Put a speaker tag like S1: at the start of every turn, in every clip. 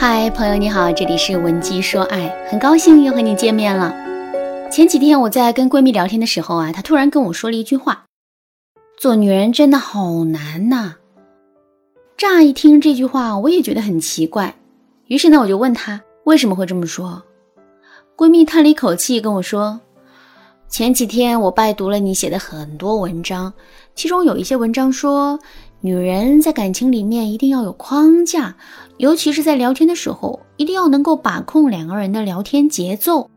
S1: 嗨，朋友你好，这里是文姬说爱，很高兴又和你见面了。前几天我在跟闺蜜聊天的时候啊，她突然跟我说了一句话：“做女人真的好难呐。”乍一听这句话，我也觉得很奇怪。于是呢，我就问她为什么会这么说。闺蜜叹了一口气跟我说：“前几天我拜读了你写的很多文章，其中有一些文章说。”女人在感情里面一定要有框架，尤其是在聊天的时候，一定要能够把控两个人的聊天节奏。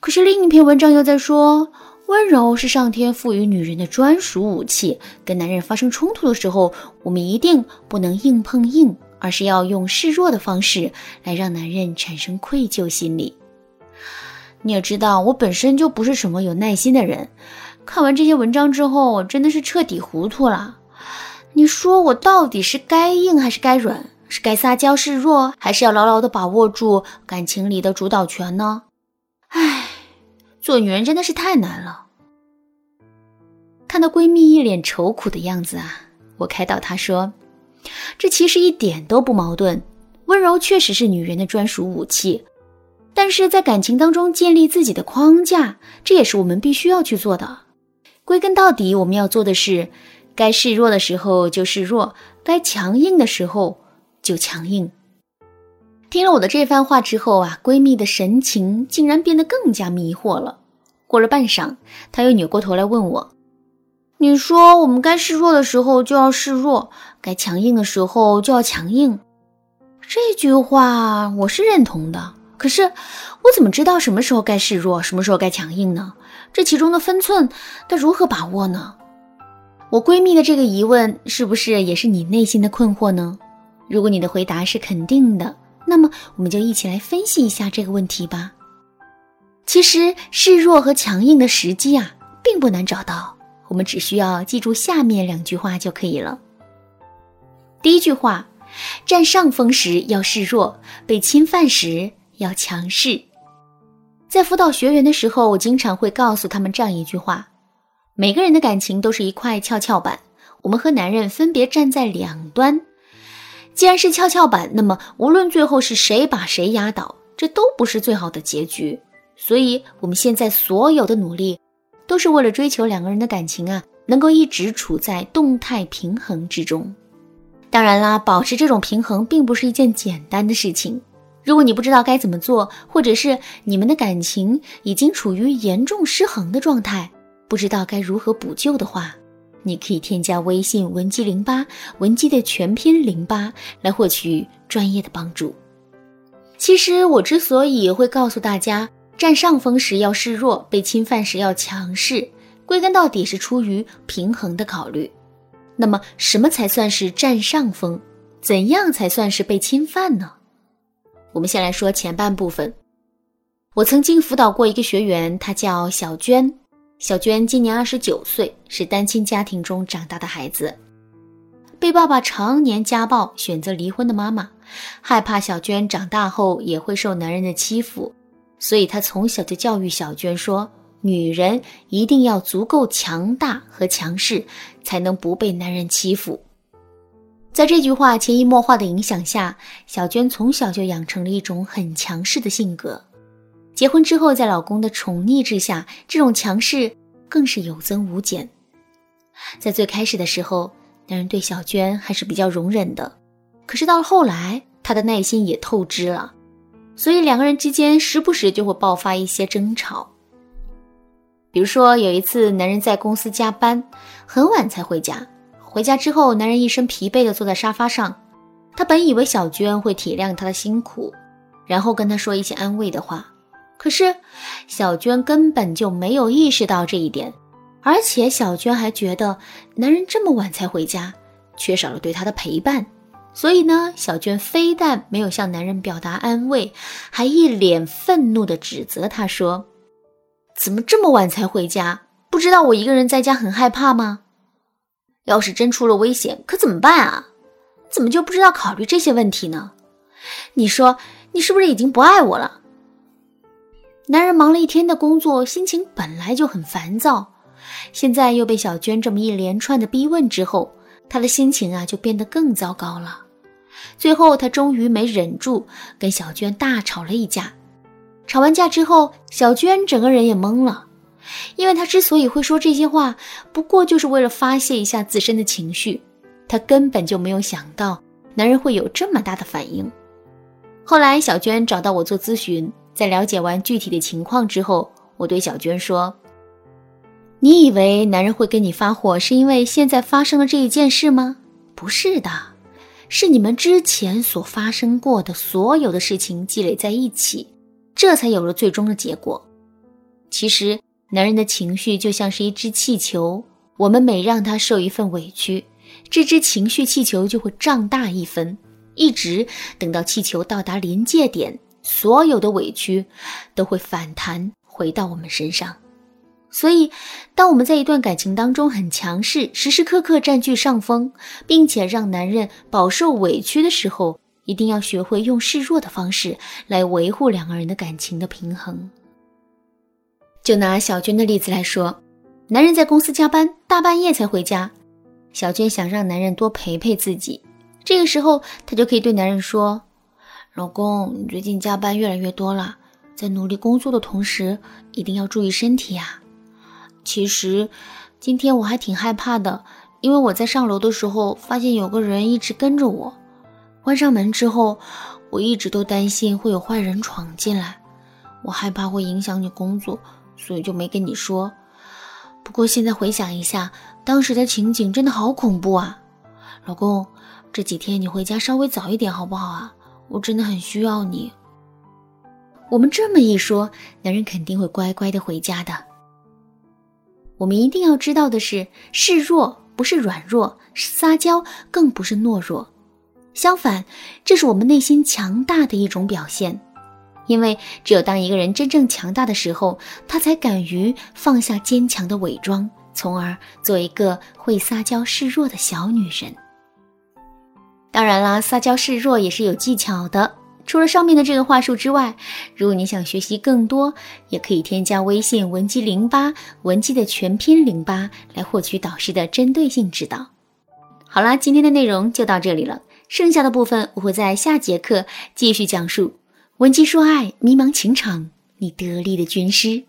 S1: 可是另一篇文章又在说，温柔是上天赋予女人的专属武器。跟男人发生冲突的时候，我们一定不能硬碰硬，而是要用示弱的方式来让男人产生愧疚心理。你也知道，我本身就不是什么有耐心的人，看完这些文章之后，我真的是彻底糊涂了。你说我到底是该硬还是该软？是该撒娇示弱，还是要牢牢的把握住感情里的主导权呢？唉，做女人真的是太难了。看到闺蜜一脸愁苦的样子啊，我开导她说：“这其实一点都不矛盾，温柔确实是女人的专属武器，但是在感情当中建立自己的框架，这也是我们必须要去做的。归根到底，我们要做的是。”该示弱的时候就示弱，该强硬的时候就强硬。听了我的这番话之后啊，闺蜜的神情竟然变得更加迷惑了。过了半晌，她又扭过头来问我：“你说我们该示弱的时候就要示弱，该强硬的时候就要强硬？”这句话我是认同的，可是我怎么知道什么时候该示弱，什么时候该强硬呢？这其中的分寸，该如何把握呢？我闺蜜的这个疑问，是不是也是你内心的困惑呢？如果你的回答是肯定的，那么我们就一起来分析一下这个问题吧。其实示弱和强硬的时机啊，并不难找到，我们只需要记住下面两句话就可以了。第一句话，占上风时要示弱，被侵犯时要强势。在辅导学员的时候，我经常会告诉他们这样一句话。每个人的感情都是一块跷跷板，我们和男人分别站在两端。既然是跷跷板，那么无论最后是谁把谁压倒，这都不是最好的结局。所以，我们现在所有的努力，都是为了追求两个人的感情啊，能够一直处在动态平衡之中。当然啦，保持这种平衡并不是一件简单的事情。如果你不知道该怎么做，或者是你们的感情已经处于严重失衡的状态。不知道该如何补救的话，你可以添加微信文姬零八，文姬的全拼零八，来获取专业的帮助。其实我之所以会告诉大家，占上风时要示弱，被侵犯时要强势，归根到底是出于平衡的考虑。那么，什么才算是占上风？怎样才算是被侵犯呢？我们先来说前半部分。我曾经辅导过一个学员，她叫小娟。小娟今年二十九岁，是单亲家庭中长大的孩子，被爸爸常年家暴，选择离婚的妈妈，害怕小娟长大后也会受男人的欺负，所以她从小就教育小娟说：“女人一定要足够强大和强势，才能不被男人欺负。”在这句话潜移默化的影响下，小娟从小就养成了一种很强势的性格。结婚之后，在老公的宠溺之下，这种强势更是有增无减。在最开始的时候，男人对小娟还是比较容忍的，可是到了后来，他的耐心也透支了，所以两个人之间时不时就会爆发一些争吵。比如说有一次，男人在公司加班，很晚才回家，回家之后，男人一身疲惫的坐在沙发上，他本以为小娟会体谅他的辛苦，然后跟他说一些安慰的话。可是，小娟根本就没有意识到这一点，而且小娟还觉得男人这么晚才回家，缺少了对她的陪伴。所以呢，小娟非但没有向男人表达安慰，还一脸愤怒地指责他说：“怎么这么晚才回家？不知道我一个人在家很害怕吗？要是真出了危险，可怎么办啊？怎么就不知道考虑这些问题呢？你说，你是不是已经不爱我了？”男人忙了一天的工作，心情本来就很烦躁，现在又被小娟这么一连串的逼问之后，他的心情啊就变得更糟糕了。最后他终于没忍住，跟小娟大吵了一架。吵完架之后，小娟整个人也懵了，因为她之所以会说这些话，不过就是为了发泄一下自身的情绪。她根本就没有想到男人会有这么大的反应。后来，小娟找到我做咨询，在了解完具体的情况之后，我对小娟说：“你以为男人会跟你发火，是因为现在发生了这一件事吗？不是的，是你们之前所发生过的所有的事情积累在一起。”这才有了最终的结果。其实，男人的情绪就像是一只气球，我们每让他受一份委屈，这只情绪气球就会胀大一分，一直等到气球到达临界点，所有的委屈都会反弹回到我们身上。所以，当我们在一段感情当中很强势，时时刻刻占据上风，并且让男人饱受委屈的时候，一定要学会用示弱的方式来维护两个人的感情的平衡。就拿小娟的例子来说，男人在公司加班，大半夜才回家，小娟想让男人多陪陪自己，这个时候她就可以对男人说：“老公，你最近加班越来越多了，在努力工作的同时，一定要注意身体啊。其实今天我还挺害怕的，因为我在上楼的时候发现有个人一直跟着我。”关上门之后，我一直都担心会有坏人闯进来，我害怕会影响你工作，所以就没跟你说。不过现在回想一下，当时的情景真的好恐怖啊！老公，这几天你回家稍微早一点好不好啊？我真的很需要你。我们这么一说，男人肯定会乖乖的回家的。我们一定要知道的是，示弱不是软弱，撒娇更不是懦弱。相反，这是我们内心强大的一种表现，因为只有当一个人真正强大的时候，他才敢于放下坚强的伪装，从而做一个会撒娇示弱的小女人。当然啦，撒娇示弱也是有技巧的。除了上面的这个话术之外，如果你想学习更多，也可以添加微信文姬零八，文姬的全拼零八，来获取导师的针对性指导。好啦，今天的内容就到这里了。剩下的部分我会在下节课继续讲述。文姬说爱，迷茫情场，你得力的军师。